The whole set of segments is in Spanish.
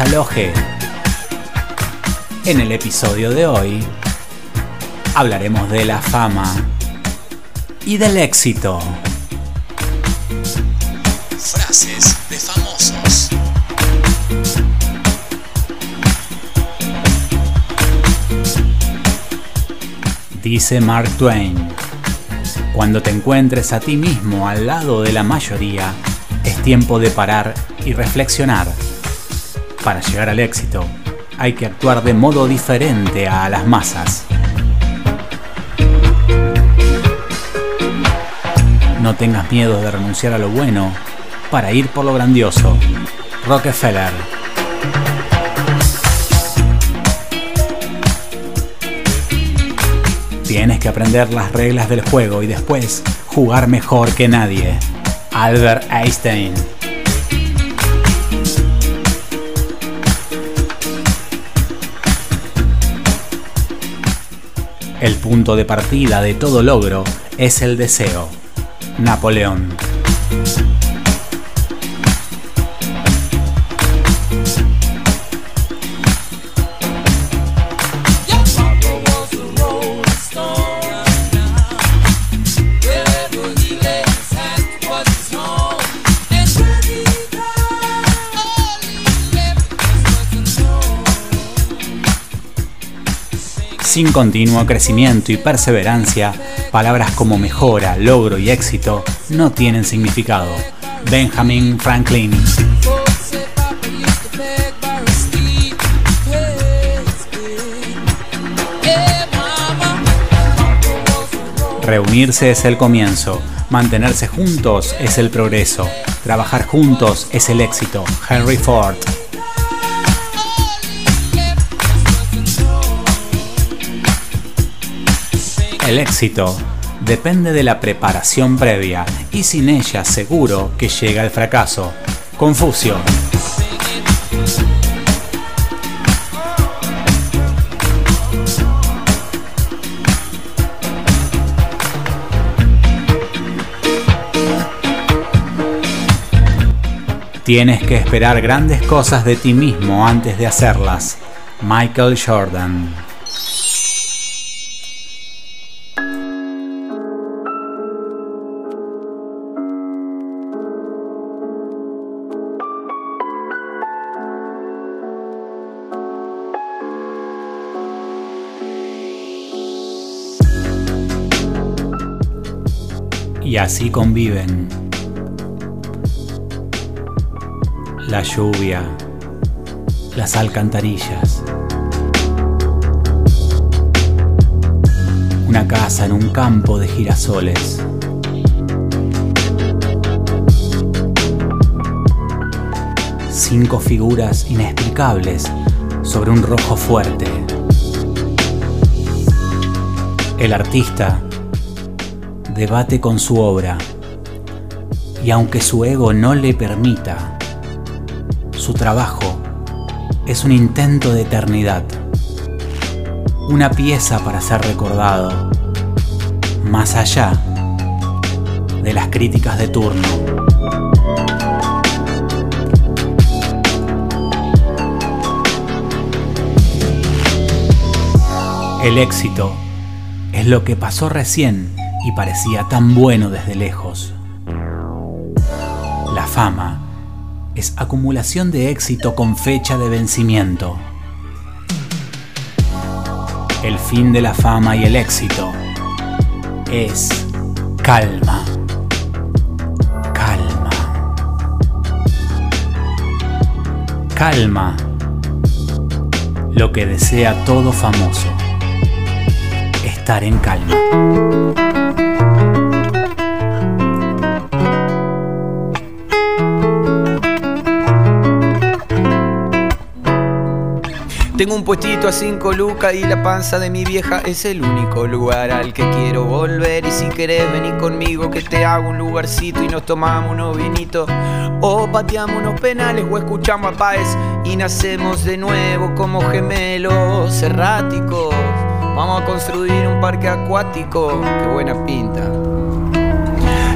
Aloje. En el episodio de hoy hablaremos de la fama y del éxito. Frases de famosos. Dice Mark Twain, cuando te encuentres a ti mismo al lado de la mayoría, es tiempo de parar y reflexionar. Para llegar al éxito, hay que actuar de modo diferente a las masas. No tengas miedo de renunciar a lo bueno para ir por lo grandioso. Rockefeller. Tienes que aprender las reglas del juego y después jugar mejor que nadie. Albert Einstein. El punto de partida de todo logro es el deseo. Napoleón. Sin continuo crecimiento y perseverancia, palabras como mejora, logro y éxito no tienen significado. Benjamin Franklin. Reunirse es el comienzo, mantenerse juntos es el progreso, trabajar juntos es el éxito. Henry Ford. El éxito depende de la preparación previa y sin ella seguro que llega el fracaso. Confucio. Tienes que esperar grandes cosas de ti mismo antes de hacerlas. Michael Jordan. Así conviven. la lluvia, las alcantarillas. Una casa en un campo de girasoles. Cinco figuras inexplicables sobre un rojo fuerte. El artista debate con su obra. Y aunque su ego no le permita, su trabajo es un intento de eternidad, una pieza para ser recordado, más allá de las críticas de turno. El éxito es lo que pasó recién y parecía tan bueno desde lejos. La fama es acumulación de éxito con fecha de vencimiento. El fin de la fama y el éxito es calma. Calma. Calma. Lo que desea todo famoso. Estar en calma. Tengo un puestito a cinco lucas y la panza de mi vieja es el único lugar al que quiero volver. Y si querés venir conmigo que te hago un lugarcito y nos tomamos unos vinitos. O pateamos unos penales o escuchamos a Páez y nacemos de nuevo como gemelos erráticos. Vamos a construir un parque acuático, qué buena pinta.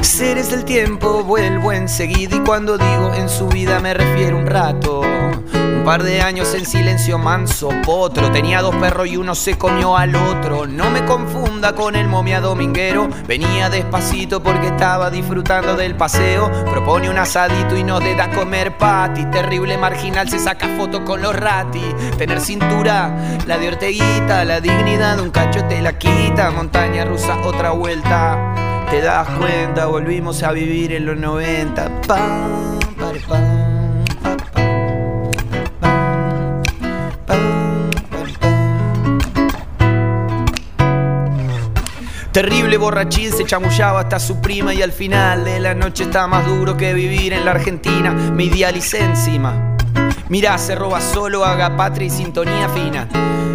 Seres del tiempo, vuelvo enseguida y cuando digo en su vida me refiero un rato. Un par de años en silencio manso, potro. Tenía dos perros y uno se comió al otro. No me confunda con el momia dominguero. Venía despacito porque estaba disfrutando del paseo. Propone un asadito y nos da a comer pati. Terrible marginal se saca foto con los rati. Tener cintura, la de Orteguita. La dignidad de un cacho te la quita. Montaña rusa, otra vuelta. Te das cuenta, volvimos a vivir en los 90. Pam, pare, pam, pa, pam, pam, pare, pam. Terrible borrachín se chamullaba hasta su prima y al final de la noche está más duro que vivir en la Argentina. Me idealicé encima. Mirá, se roba solo, haga patria y sintonía fina.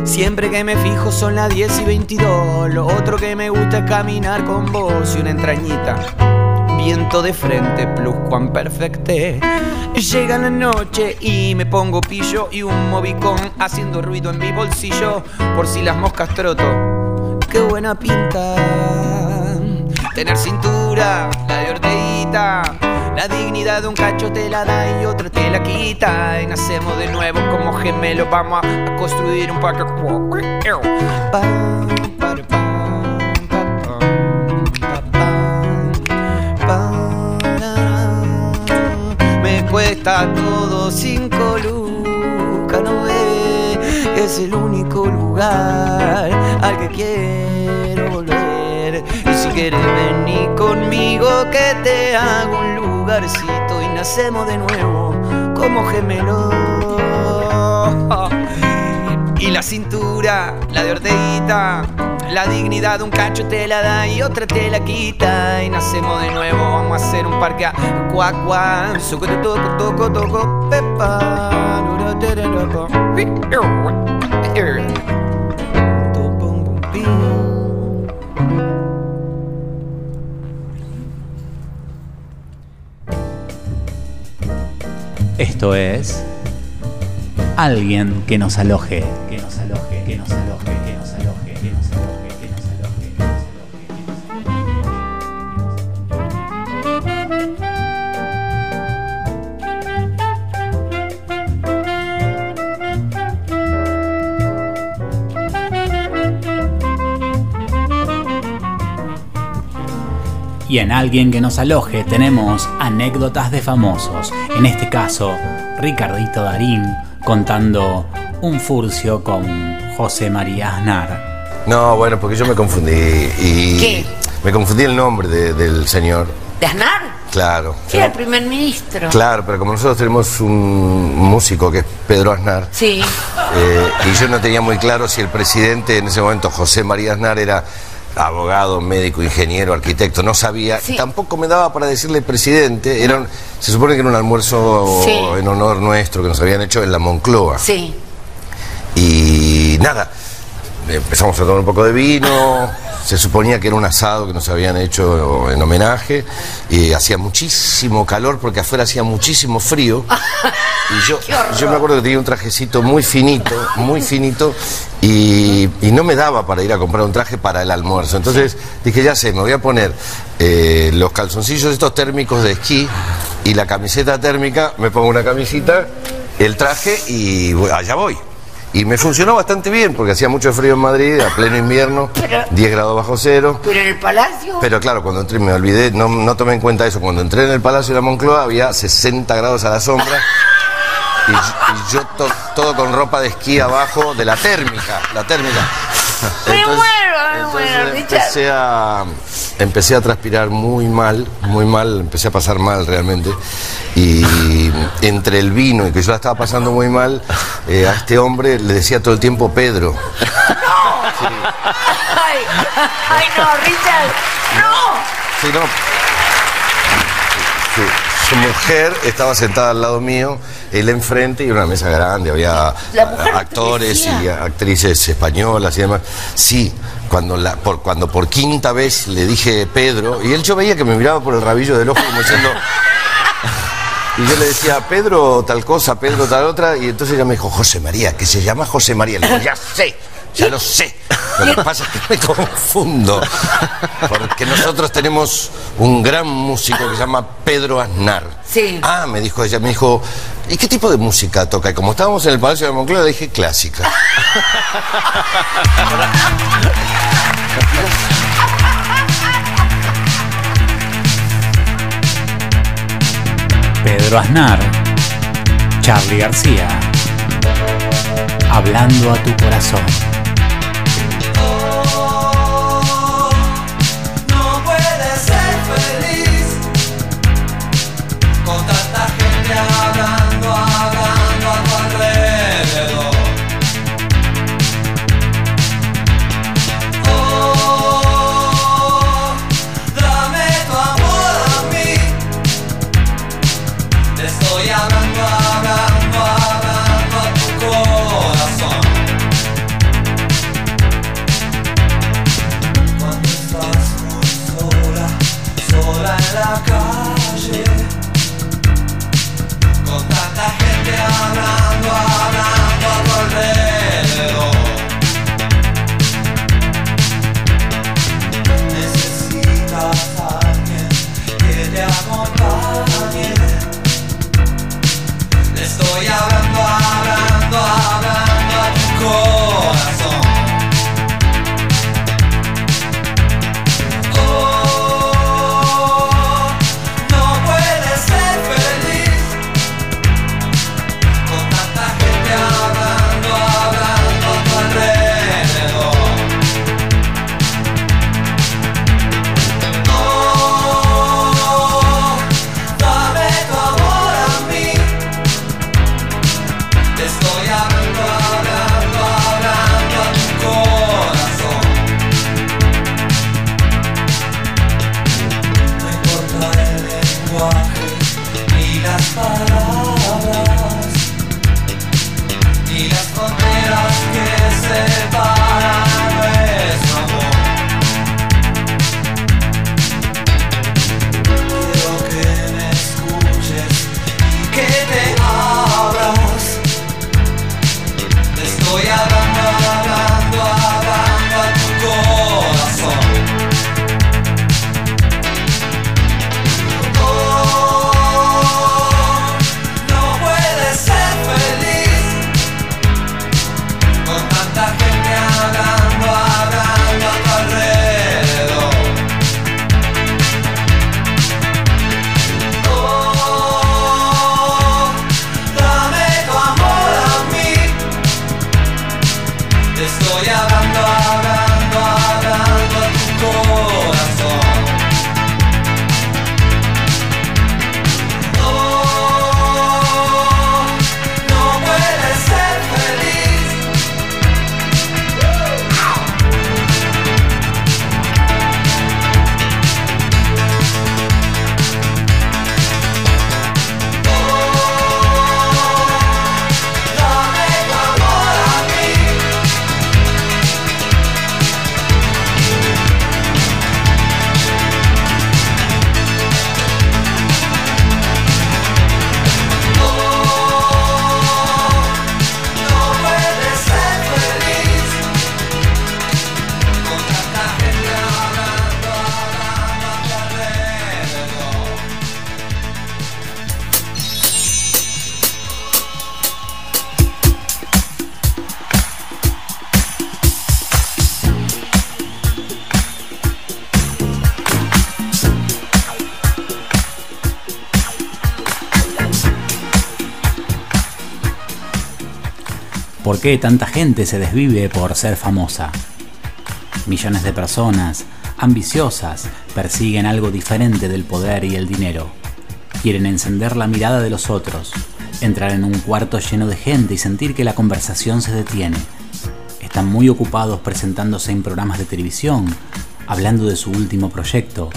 Siempre que me fijo son las 10 y 22. Lo otro que me gusta es caminar con vos y una entrañita. Viento de frente, plus cuan perfecte. Llega la noche y me pongo pillo y un movicón haciendo ruido en mi bolsillo. Por si las moscas troto. Qué buena pinta. Tener cintura, la de Orteguita. La dignidad de un cacho te la da y otra te la quita. Y nacemos de nuevo como gemelos. Vamos a, construir un parque. Me cuesta todo cinco lucas, no ve. Es el único lugar al que quiero volver. Y si quieres venir conmigo, que te hago un y nacemos de nuevo como gemelos. Y la cintura, la de Orteguita, la dignidad de un cacho te la da y otra te la quita. Y nacemos de nuevo, vamos a hacer un parque a cuac cuac, suco te toco, toco, toco, pepa. Esto es alguien que nos aloje, Y en alguien que nos aloje tenemos anécdotas de famosos. En este caso, Ricardito Darín contando un furcio con José María Aznar. No, bueno, porque yo me confundí y ¿Qué? me confundí el nombre de- del señor. ¿De Aznar? Claro. Sí, el primer ministro. Claro, pero como nosotros tenemos un músico que es Pedro Aznar, Sí. eh, y yo no tenía muy claro si el presidente en ese momento, José María Aznar, era abogado, médico, ingeniero, arquitecto, no sabía, Sí. tampoco me daba para decirle presidente, era un- se supone que era un almuerzo Sí. en honor nuestro que nos habían hecho en la Moncloa. Sí. Y nada, empezamos a tomar un poco de vino, se suponía que era un asado que nos habían hecho en homenaje, y hacía muchísimo calor porque afuera hacía muchísimo frío. Y yo, yo me acuerdo que tenía un trajecito muy finito, muy finito, y, y no me daba para ir a comprar un traje para el almuerzo. Entonces dije, ya sé, me voy a poner eh, los calzoncillos estos térmicos de esquí y la camiseta térmica, me pongo una camisita, el traje y allá voy. Y me funcionó bastante bien porque hacía mucho frío en Madrid, a pleno invierno, Pero- 10 grados bajo cero. Pero en el palacio. Pero claro, cuando entré, me olvidé, no, no tomé en cuenta eso. Cuando entré en el Palacio de la Moncloa había 60 grados a la sombra. Y, y yo to- todo con ropa de esquí abajo de la térmica, la térmica. Me entonces empecé a, empecé a transpirar muy mal, muy mal, empecé a pasar mal realmente. Y entre el vino y que yo la estaba pasando muy mal, eh, a este hombre le decía todo el tiempo Pedro. Ay, ay, no, Richard. No. Sí, no. Sí. Su mujer estaba sentada al lado mío, él enfrente y una mesa grande, había actores y actrices españolas y demás. Sí, cuando, la, por, cuando por quinta vez le dije Pedro, y él yo veía que me miraba por el rabillo del ojo como diciendo... Y yo le decía, Pedro tal cosa, Pedro tal otra, y entonces ella me dijo, José María, que se llama José María. Le digo, ya sé, ya lo sé. Lo que pasa es que me confundo, porque nosotros tenemos un gran músico que se llama Pedro Aznar. Sí. Ah, me dijo ella, me dijo, ¿y qué tipo de música toca? Y como estábamos en el Palacio de Moncloa, dije clásica. Pedro Aznar, Charlie García, hablando a tu corazón. ¿Por qué tanta gente se desvive por ser famosa? Millones de personas, ambiciosas, persiguen algo diferente del poder y el dinero. Quieren encender la mirada de los otros, entrar en un cuarto lleno de gente y sentir que la conversación se detiene. Están muy ocupados presentándose en programas de televisión, hablando de su último proyecto,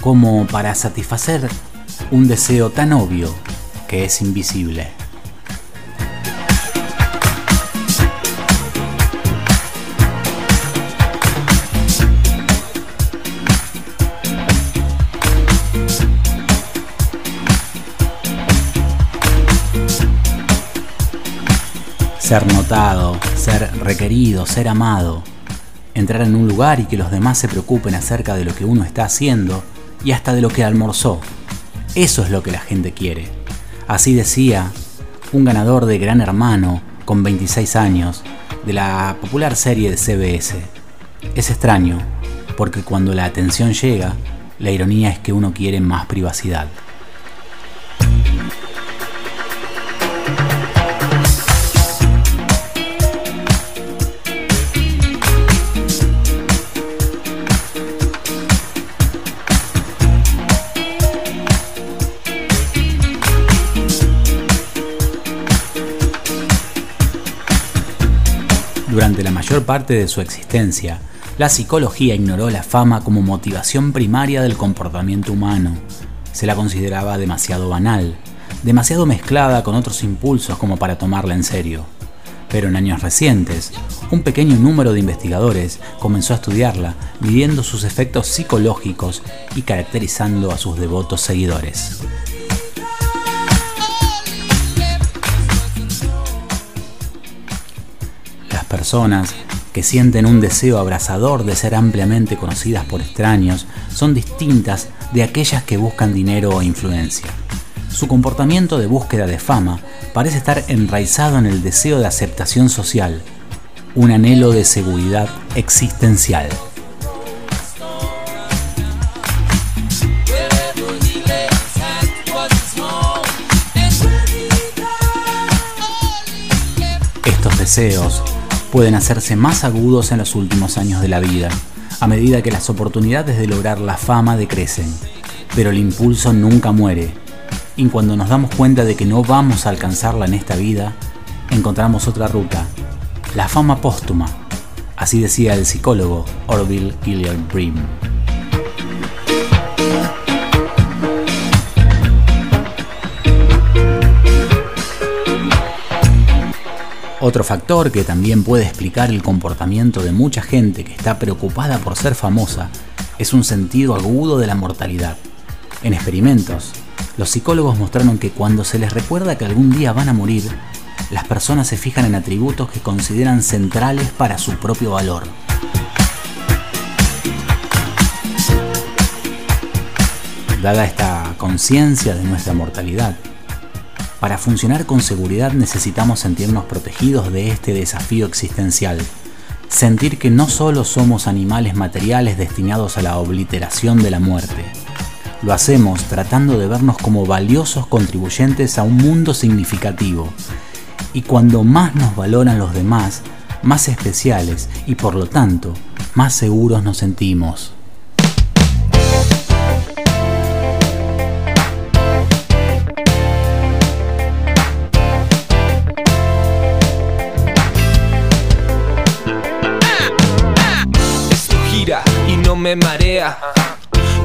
como para satisfacer un deseo tan obvio que es invisible. Ser notado, ser requerido, ser amado, entrar en un lugar y que los demás se preocupen acerca de lo que uno está haciendo y hasta de lo que almorzó. Eso es lo que la gente quiere. Así decía un ganador de Gran Hermano con 26 años de la popular serie de CBS. Es extraño, porque cuando la atención llega, la ironía es que uno quiere más privacidad. Mayor parte de su existencia, la psicología ignoró la fama como motivación primaria del comportamiento humano. Se la consideraba demasiado banal, demasiado mezclada con otros impulsos como para tomarla en serio. Pero en años recientes, un pequeño número de investigadores comenzó a estudiarla, midiendo sus efectos psicológicos y caracterizando a sus devotos seguidores. Personas que sienten un deseo abrasador de ser ampliamente conocidas por extraños son distintas de aquellas que buscan dinero o influencia. Su comportamiento de búsqueda de fama parece estar enraizado en el deseo de aceptación social, un anhelo de seguridad existencial. Estos deseos pueden hacerse más agudos en los últimos años de la vida, a medida que las oportunidades de lograr la fama decrecen. Pero el impulso nunca muere, y cuando nos damos cuenta de que no vamos a alcanzarla en esta vida, encontramos otra ruta, la fama póstuma. Así decía el psicólogo Orville Gilliard Brim. Otro factor que también puede explicar el comportamiento de mucha gente que está preocupada por ser famosa es un sentido agudo de la mortalidad. En experimentos, los psicólogos mostraron que cuando se les recuerda que algún día van a morir, las personas se fijan en atributos que consideran centrales para su propio valor. Dada esta conciencia de nuestra mortalidad, para funcionar con seguridad necesitamos sentirnos protegidos de este desafío existencial. Sentir que no solo somos animales materiales destinados a la obliteración de la muerte. Lo hacemos tratando de vernos como valiosos contribuyentes a un mundo significativo. Y cuando más nos valoran los demás, más especiales y por lo tanto, más seguros nos sentimos. Me marea.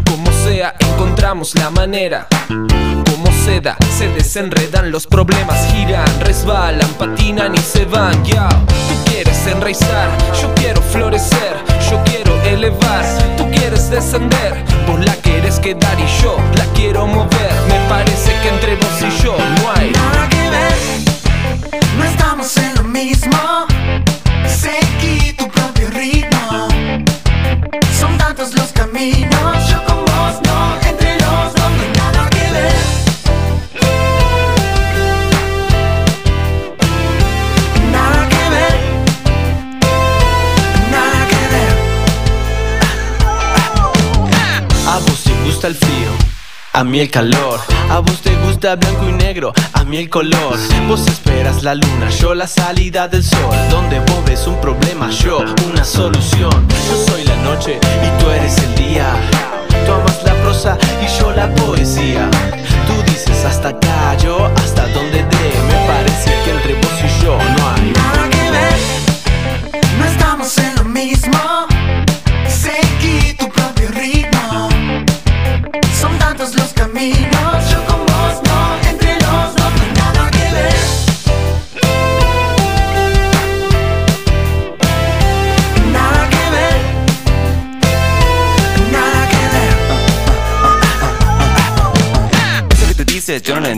Como sea, encontramos la manera. Como seda, se desenredan los problemas, giran, resbalan, patinan y se van. Ya, tú quieres enraizar, yo quiero florecer, yo quiero elevar, tú quieres descender, vos la quieres quedar y yo la quiero mover. Me parece que entre vos y yo no hay Nada que ver, no estamos en lo mismo. Caminos, yo con vos no, entre los dos no hay nada que ver. Nada que ver, nada que ver. A vos te gusta el frío, a mí el calor. A vos te gusta blanco y negro, a mí el color. Vos esperas la luna, yo la salida del sol. Donde vos ves un problema, yo una solución. Yo soy la noche y tú eres el día. Tú amas la prosa y yo la poesía. Tú dices hasta acá, yo hasta donde dé. Me parece que entre vos y yo no hay Nada que ver, no estamos en lo mismo.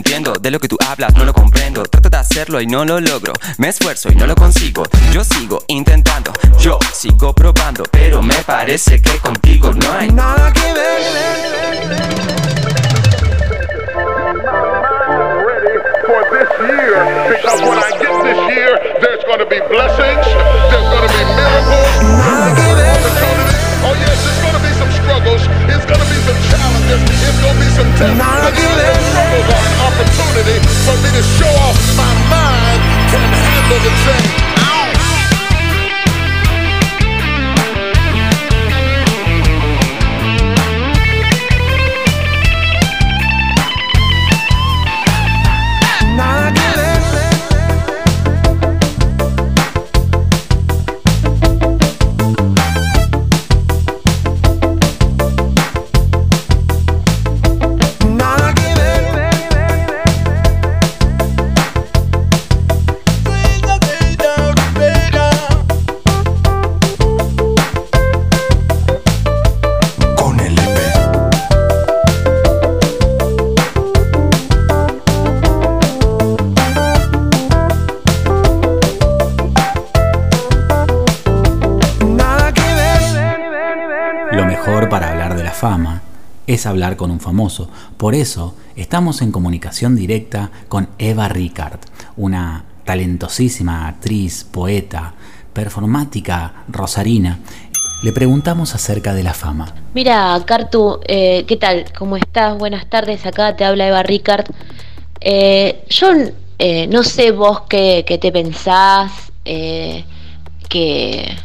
Entiendo De lo que tú hablas no lo comprendo Trato de hacerlo y no lo logro Me esfuerzo y no lo consigo Yo sigo intentando Yo sigo probando Pero me parece que contigo no hay Nada que ver. because when I get this year, there's going be blessings, there's going be miracles. Some struggles, it's going to be some challenges. For me to show off my mind can handle the thing. Es hablar con un famoso. Por eso estamos en comunicación directa con Eva Ricard, una talentosísima actriz, poeta, performática rosarina. Le preguntamos acerca de la fama. Mira, Cartu, eh, ¿qué tal? ¿Cómo estás? Buenas tardes, acá te habla Eva Ricard. Eh, yo eh, no sé vos qué, qué te pensás, que...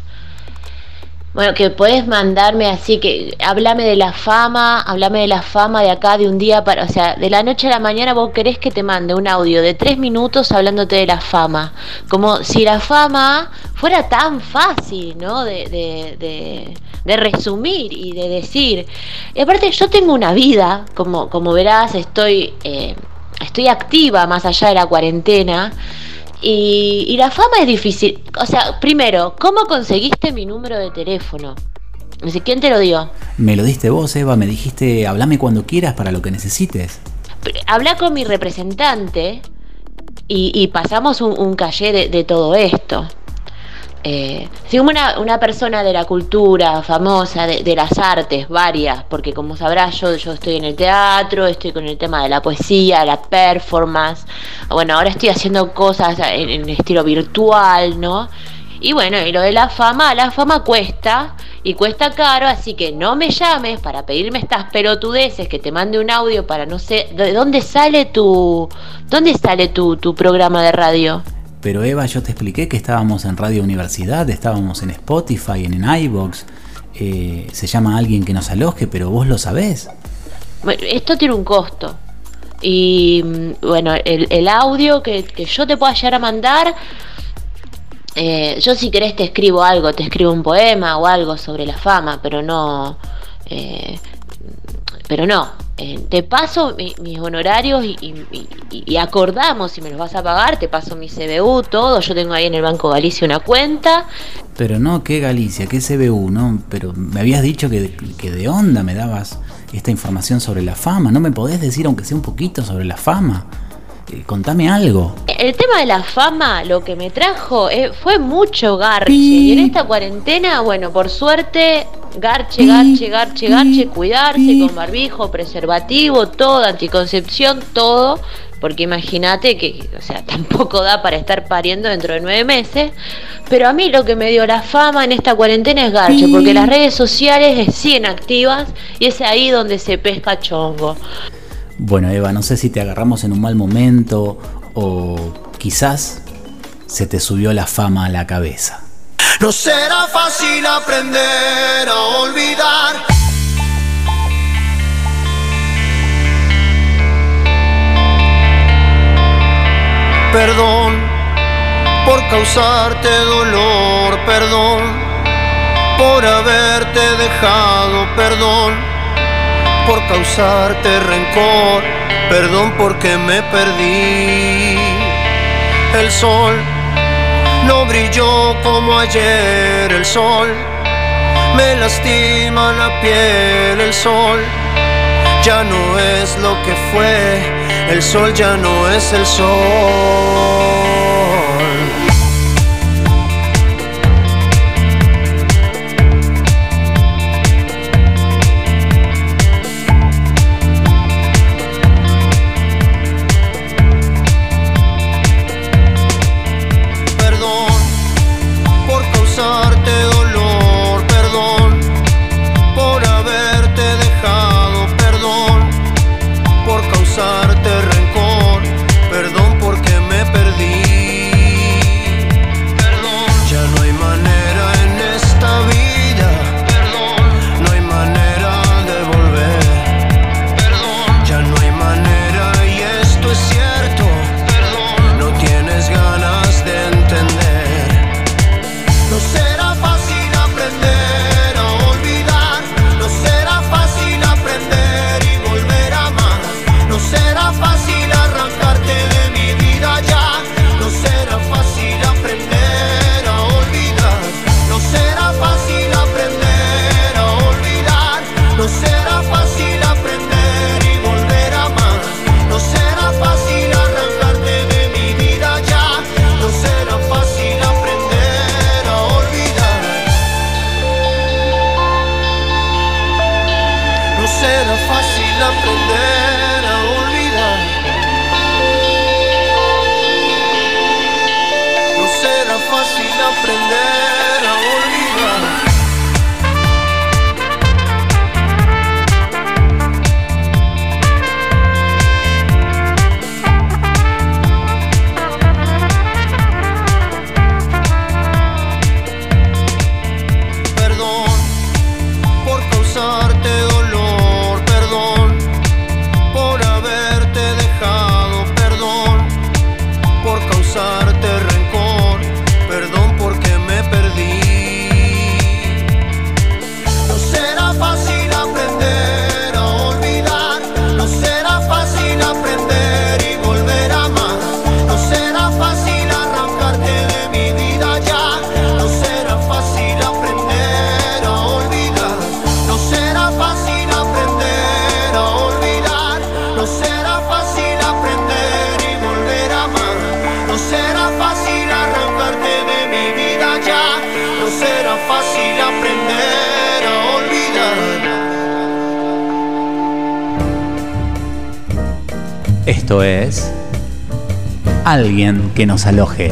Bueno, que podés mandarme así, que háblame de la fama, háblame de la fama de acá de un día para, o sea, de la noche a la mañana vos querés que te mande un audio de tres minutos hablándote de la fama, como si la fama fuera tan fácil, ¿no? De, de, de, de resumir y de decir. Y aparte yo tengo una vida, como, como verás, estoy, eh, estoy activa más allá de la cuarentena. Y, y la fama es difícil. O sea, primero, ¿cómo conseguiste mi número de teléfono? Dice, ¿Quién te lo dio? Me lo diste vos, Eva, me dijiste, hablame cuando quieras para lo que necesites. Habla con mi representante y, y pasamos un, un calle de, de todo esto. Eh, soy una, una persona de la cultura famosa, de, de las artes, varias, porque como sabrás yo, yo estoy en el teatro, estoy con el tema de la poesía, la performance, bueno, ahora estoy haciendo cosas en, en estilo virtual, ¿no? Y bueno, y lo de la fama, la fama cuesta y cuesta caro, así que no me llames para pedirme estas pelotudeces, que te mande un audio para no sé, ¿de dónde sale tu, dónde sale tu, tu programa de radio? Pero Eva, yo te expliqué que estábamos en Radio Universidad, estábamos en Spotify, en, en iVoox. eh, se llama alguien que nos aloje, pero vos lo sabés. Bueno, esto tiene un costo. Y mm, bueno, el, el audio que, que yo te pueda llegar a mandar, eh, yo si querés te escribo algo, te escribo un poema o algo sobre la fama, pero no... eh, pero no, eh, te paso mi- mis honorarios y, y- y- y acordamos si me los vas a pagar, te paso mi CBU, todo, yo tengo ahí en el Banco Galicia una cuenta, Pero no, ¿qué Galicia? ¿Qué CBU? No, pero me habías dicho que, que de onda me dabas esta información sobre la fama. ¿No me podés decir, aunque sea un poquito, sobre la fama? Eh, contame algo. El tema de la fama, lo que me trajo eh, fue mucho garche. Y en esta cuarentena, bueno, por suerte, Garche, garche, garche, garche, cuidarse con barbijo, preservativo, todo, anticoncepción, todo, porque imagínate que, o sea, tampoco da para estar pariendo dentro de nueve meses, pero a mí lo que me dio la fama en esta cuarentena es garche, porque las redes sociales siguen activas y es ahí donde se pesca chongo. Bueno, Eva, no sé si te agarramos en un mal momento o quizás se te subió la fama a la cabeza. No será fácil aprender a olvidar. Perdón por causarte dolor, perdón por haberte dejado, perdón por causarte rencor, perdón porque me perdí. El sol no brilló como ayer el sol, me lastima la piel el sol. Ya no es lo que fue, el sol ya no es el sol. que nos aloje.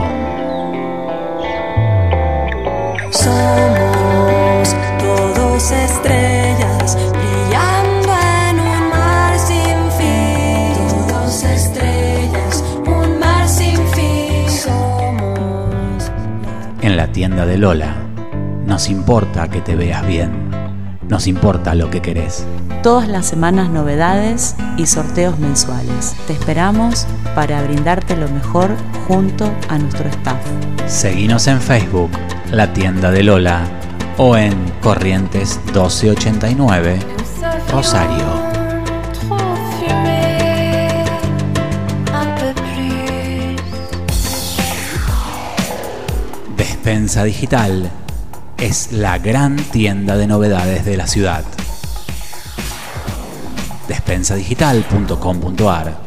tienda de Lola. Nos importa que te veas bien. Nos importa lo que querés. Todas las semanas novedades y sorteos mensuales. Te esperamos para brindarte lo mejor junto a nuestro staff. Seguinos en Facebook, La Tienda de Lola, o en Corrientes 1289, Rosario. Despensa Digital es la gran tienda de novedades de la ciudad. Despensadigital.com.ar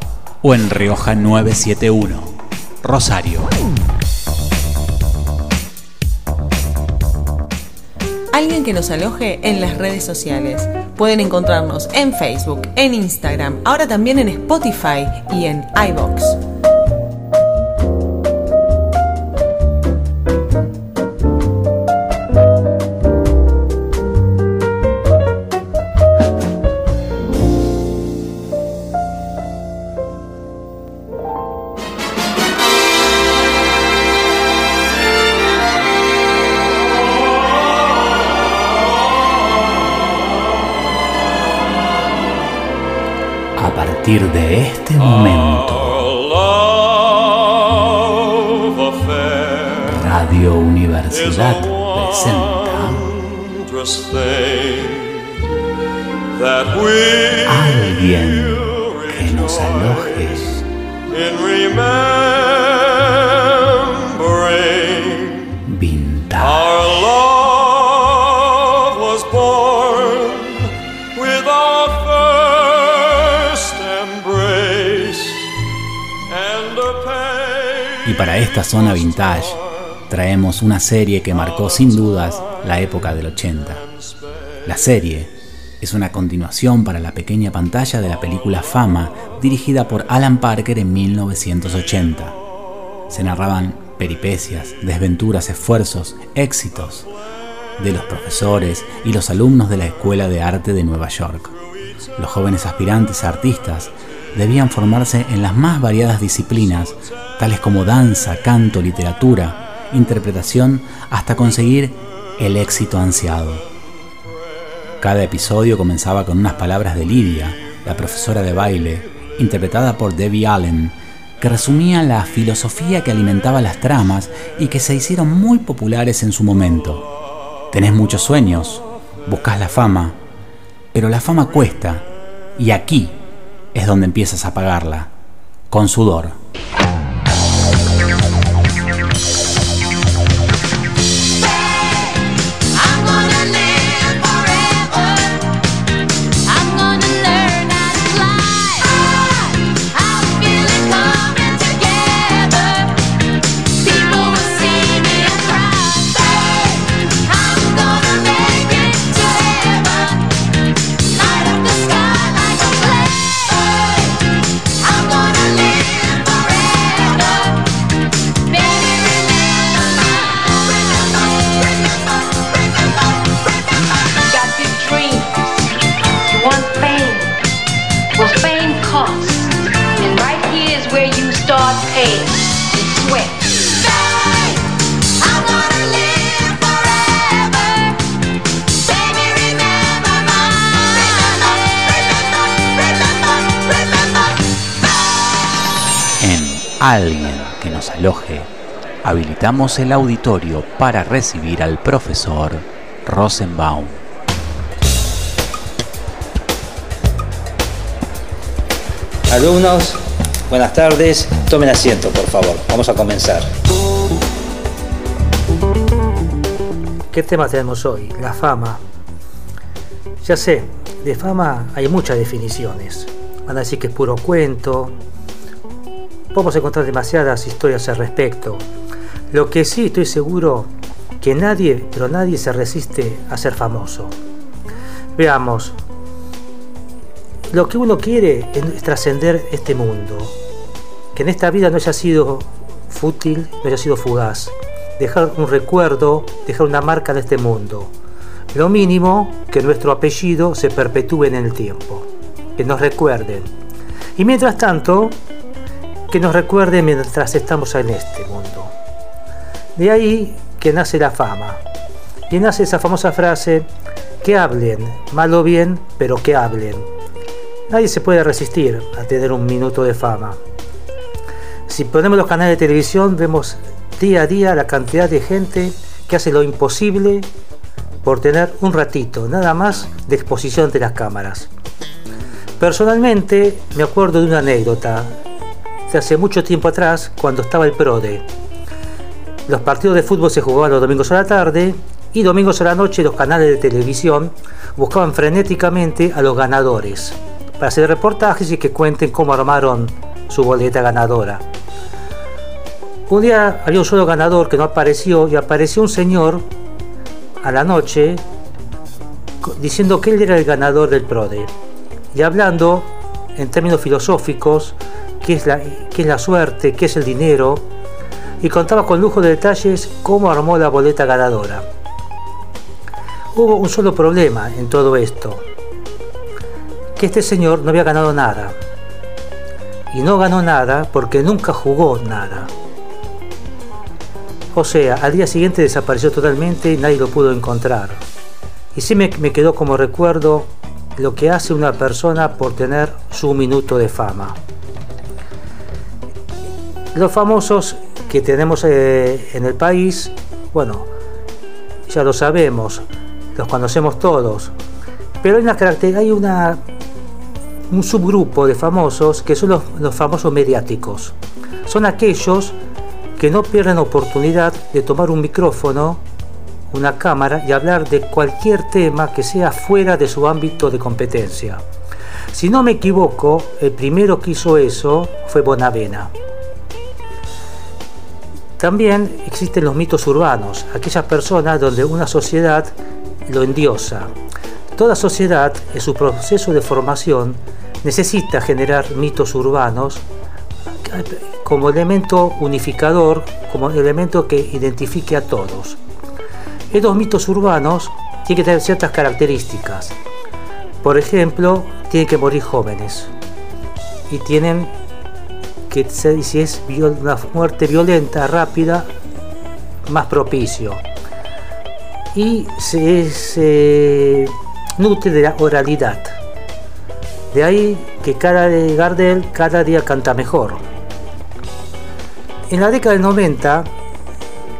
o en Rioja 971, Rosario. Alguien que nos aloje en las redes sociales. Pueden encontrarnos en Facebook, en Instagram, ahora también en Spotify y en iBox. Partir de este momento, Radio Universidad presenta Alguien que nos aloje. Esta zona vintage traemos una serie que marcó sin dudas la época del 80. La serie es una continuación para la pequeña pantalla de la película Fama, dirigida por Alan Parker en 1980. Se narraban peripecias, desventuras, esfuerzos, éxitos de los profesores y los alumnos de la Escuela de Arte de Nueva York. Los jóvenes aspirantes a artistas debían formarse en las más variadas disciplinas, tales como danza, canto, literatura, interpretación, hasta conseguir el éxito ansiado. Cada episodio comenzaba con unas palabras de Lidia, la profesora de baile, interpretada por Debbie Allen, que resumían la filosofía que alimentaba las tramas y que se hicieron muy populares en su momento. Tenés muchos sueños, buscas la fama, pero la fama cuesta, y aquí es donde empiezas a pagarla, con sudor. Habilitamos el auditorio para recibir al profesor Rosenbaum. Alumnos, buenas tardes. Tomen asiento, por favor. Vamos a comenzar. ¿Qué tema tenemos hoy? La fama. Ya sé, de fama hay muchas definiciones. Van a decir que es puro cuento. Podemos encontrar demasiadas historias al respecto. Lo que sí estoy seguro que nadie, pero nadie se resiste a ser famoso. Veamos. Lo que uno quiere es trascender este mundo. Que en esta vida no haya sido fútil, no haya sido fugaz. Dejar un recuerdo, dejar una marca en este mundo. Lo mínimo que nuestro apellido se perpetúe en el tiempo. Que nos recuerden. Y mientras tanto, que nos recuerden mientras estamos en este mundo. De ahí que nace la fama. Y nace esa famosa frase, que hablen, mal o bien, pero que hablen. Nadie se puede resistir a tener un minuto de fama. Si ponemos los canales de televisión, vemos día a día la cantidad de gente que hace lo imposible por tener un ratito, nada más, de exposición de las cámaras. Personalmente me acuerdo de una anécdota de hace mucho tiempo atrás, cuando estaba el PRODE. Los partidos de fútbol se jugaban los domingos a la tarde y domingos a la noche los canales de televisión buscaban frenéticamente a los ganadores para hacer reportajes y que cuenten cómo armaron su boleta ganadora. Un día había un solo ganador que no apareció y apareció un señor a la noche diciendo que él era el ganador del PRODE y hablando en términos filosóficos qué es la, qué es la suerte, qué es el dinero y contaba con lujo de detalles cómo armó la boleta ganadora. Hubo un solo problema en todo esto, que este señor no había ganado nada. Y no ganó nada porque nunca jugó nada. O sea, al día siguiente desapareció totalmente y nadie lo pudo encontrar. Y sí me, me quedó como recuerdo lo que hace una persona por tener su minuto de fama. Los famosos que tenemos eh, en el país, bueno, ya lo sabemos, los conocemos todos, pero hay una hay una un subgrupo de famosos que son los, los famosos mediáticos. Son aquellos que no pierden oportunidad de tomar un micrófono, una cámara y hablar de cualquier tema que sea fuera de su ámbito de competencia. Si no me equivoco, el primero que hizo eso fue Bonavena. También existen los mitos urbanos, aquellas personas donde una sociedad lo endiosa. Toda sociedad, en su proceso de formación, necesita generar mitos urbanos como elemento unificador, como elemento que identifique a todos. Estos mitos urbanos tienen que tener ciertas características. Por ejemplo, tienen que morir jóvenes y tienen que si es una muerte violenta, rápida, más propicio. Y se, se nutre de la oralidad. De ahí que cada de Gardel cada día canta mejor. En la década del 90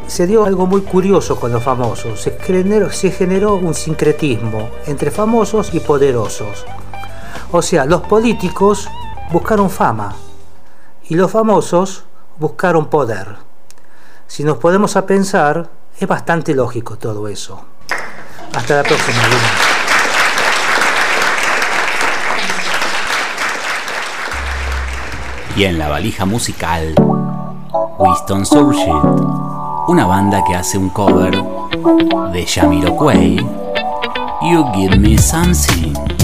se dio algo muy curioso con los famosos. Se generó, se generó un sincretismo entre famosos y poderosos. O sea, los políticos buscaron fama y los famosos buscaron poder. Si nos podemos a pensar, es bastante lógico todo eso. Hasta la próxima, Luna. Y en la valija musical, Winston Soulshit, una banda que hace un cover de Jamiroquai, You Give Me Something.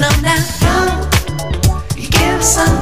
Know that you, you give me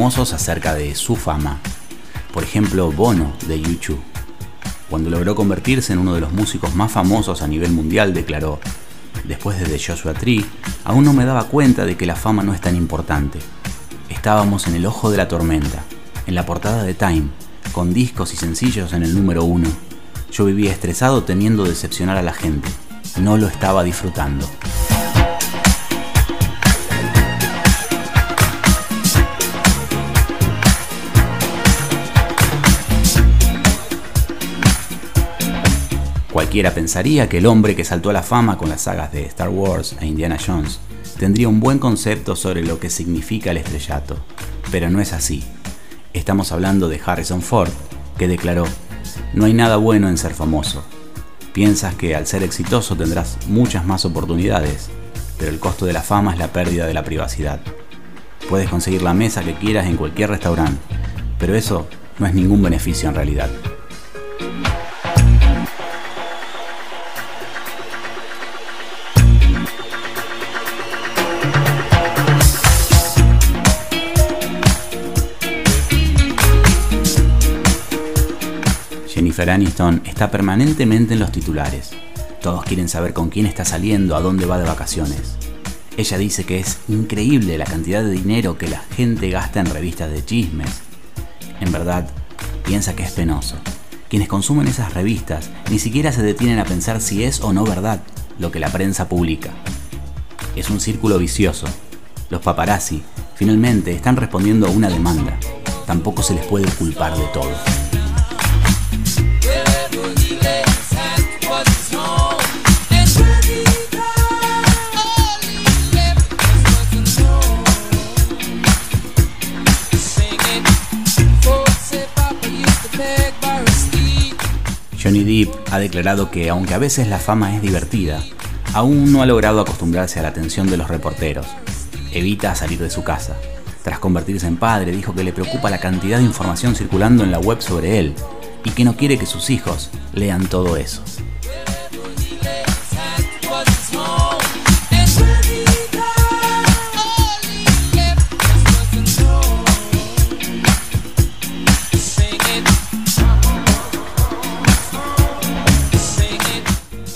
famosos acerca de su fama. Por ejemplo, Bono de YouTube. Cuando logró convertirse en uno de los músicos más famosos a nivel mundial, declaró, después de The Joshua Tree, aún no me daba cuenta de que la fama no es tan importante. Estábamos en el ojo de la tormenta, en la portada de Time, con discos y sencillos en el número uno. Yo vivía estresado temiendo decepcionar a la gente. No lo estaba disfrutando. Cualquiera pensaría que el hombre que saltó a la fama con las sagas de Star Wars e Indiana Jones tendría un buen concepto sobre lo que significa el estrellato, pero no es así. Estamos hablando de Harrison Ford, que declaró, no hay nada bueno en ser famoso. Piensas que al ser exitoso tendrás muchas más oportunidades, pero el costo de la fama es la pérdida de la privacidad. Puedes conseguir la mesa que quieras en cualquier restaurante, pero eso no es ningún beneficio en realidad. Jennifer Aniston está permanentemente en los titulares. Todos quieren saber con quién está saliendo, a dónde va de vacaciones. Ella dice que es increíble la cantidad de dinero que la gente gasta en revistas de chismes. En verdad, piensa que es penoso. Quienes consumen esas revistas ni siquiera se detienen a pensar si es o no verdad lo que la prensa publica. Es un círculo vicioso. Los paparazzi finalmente están respondiendo a una demanda. Tampoco se les puede culpar de todo. Depp ha declarado que aunque a veces la fama es divertida, aún no ha logrado acostumbrarse a la atención de los reporteros. Evita salir de su casa. Tras convertirse en padre, dijo que le preocupa la cantidad de información circulando en la web sobre él y que no quiere que sus hijos lean todo eso.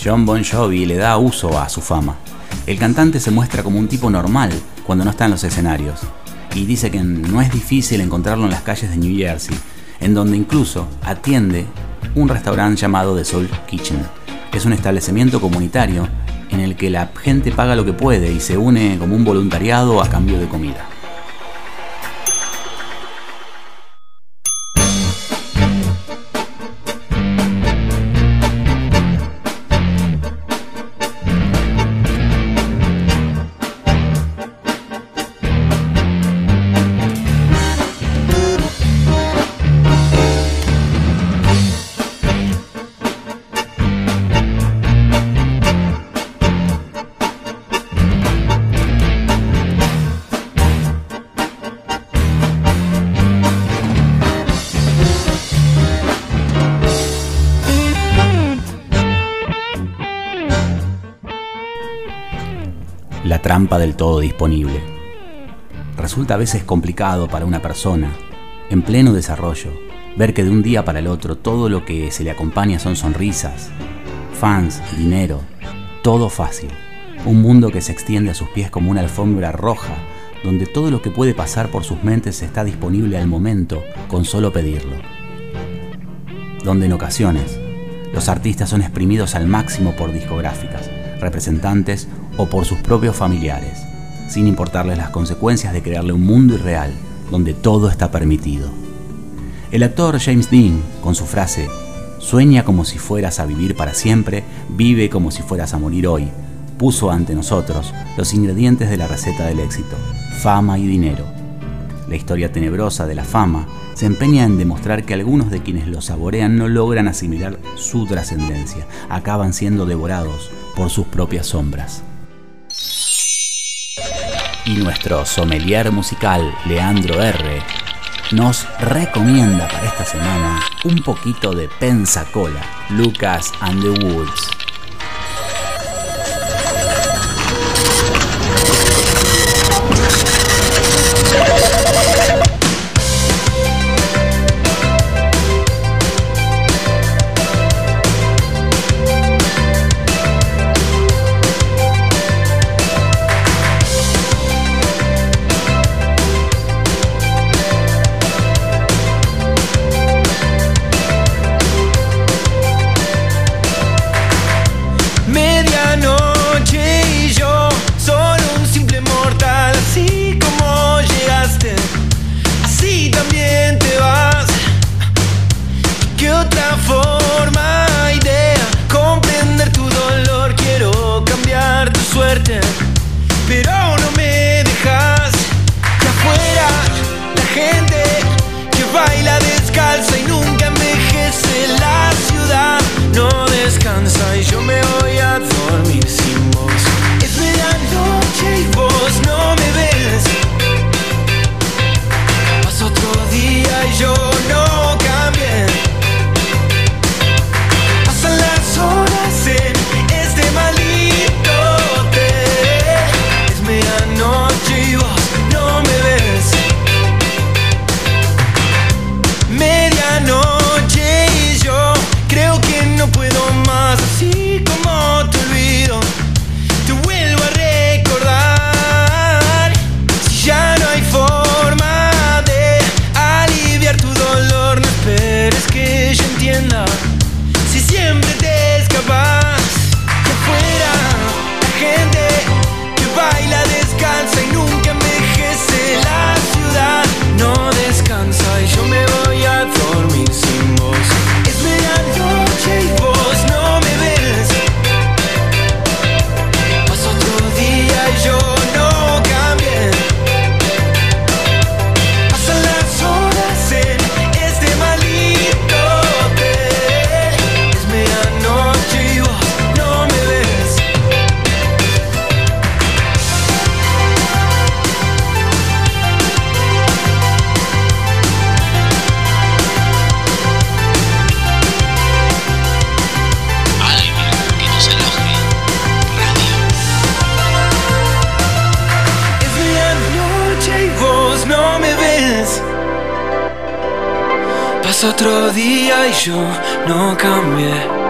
John Bon Jovi le da uso a su fama. El cantante se muestra como un tipo normal cuando no está en los escenarios y dice que no es difícil encontrarlo en las calles de New Jersey, en donde incluso atiende un restaurante llamado The Soul Kitchen. Es un establecimiento comunitario en el que la gente paga lo que puede y se une como un voluntariado a cambio de comida. Del todo disponible. Resulta a veces complicado para una persona, en pleno desarrollo, ver que de un día para el otro todo lo que se le acompaña son sonrisas, fans, dinero, todo fácil. Un mundo que se extiende a sus pies como una alfombra roja, donde todo lo que puede pasar por sus mentes está disponible al momento con solo pedirlo. Donde en ocasiones los artistas son exprimidos al máximo por discográficas, representantes o por sus propios familiares, sin importarles las consecuencias de crearle un mundo irreal donde todo está permitido. El actor James Dean, con su frase, Sueña como si fueras a vivir para siempre, vive como si fueras a morir hoy, puso ante nosotros los ingredientes de la receta del éxito, fama y dinero. La historia tenebrosa de la fama se empeña en demostrar que algunos de quienes lo saborean no logran asimilar su trascendencia, acaban siendo devorados por sus propias sombras. Y nuestro sommelier musical, Leandro R., nos recomienda para esta semana un poquito de Pensacola, Lucas and the Woods. Yo no cambié.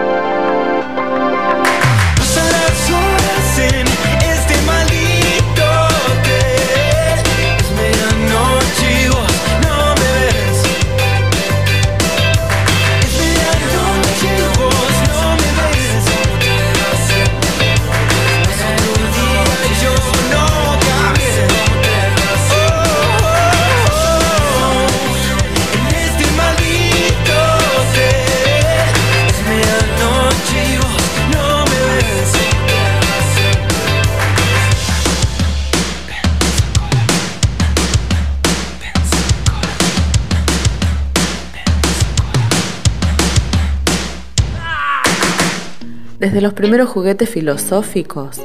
Desde los primeros juguetes filosóficos,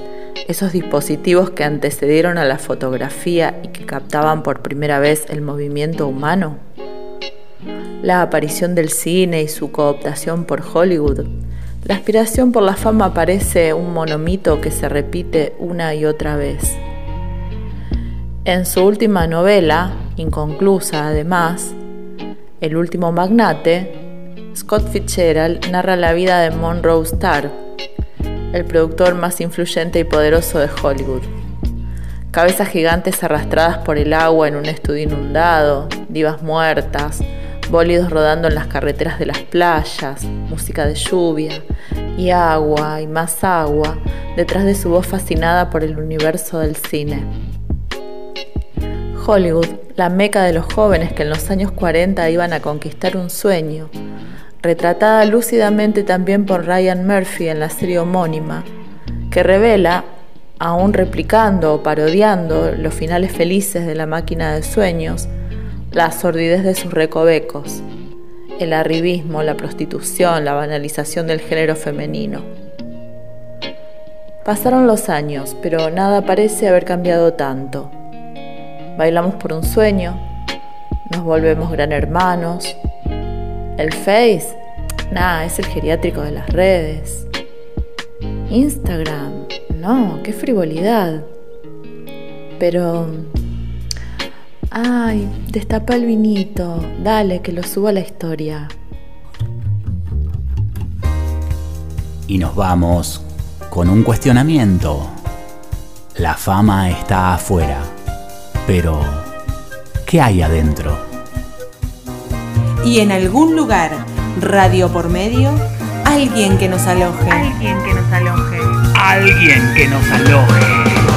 esos dispositivos que antecedieron a la fotografía y que captaban por primera vez el movimiento humano, la aparición del cine y su cooptación por Hollywood, la aspiración por la fama parece un monomito que se repite una y otra vez. En su última novela, inconclusa además, El último magnate, Scott Fitzgerald narra la vida de Monroe Starr, el productor más influyente y poderoso de Hollywood. Cabezas gigantes arrastradas por el agua en un estudio inundado, divas muertas, bólidos rodando en las carreteras de las playas, música de lluvia y agua y más agua detrás de su voz fascinada por el universo del cine. Hollywood, la meca de los jóvenes que en los años 40 iban a conquistar un sueño, retratada lúcidamente también por Ryan Murphy en la serie homónima, que revela, aún replicando o parodiando los finales felices de la máquina de sueños, la sordidez de sus recovecos, el arribismo, la prostitución, la banalización del género femenino. Pasaron los años, pero nada parece haber cambiado tanto. Bailamos por un sueño, nos volvemos gran hermanos. El Face, nada, es el geriátrico de las redes. Instagram, no, qué frivolidad. Pero... Ay, destapa el vinito, dale, que lo suba a la historia. Y nos vamos con un cuestionamiento. La fama está afuera, pero ¿qué hay adentro? Y en algún lugar, radio por medio, alguien que nos aloje. Alguien que nos aloje. Alguien que nos aloje.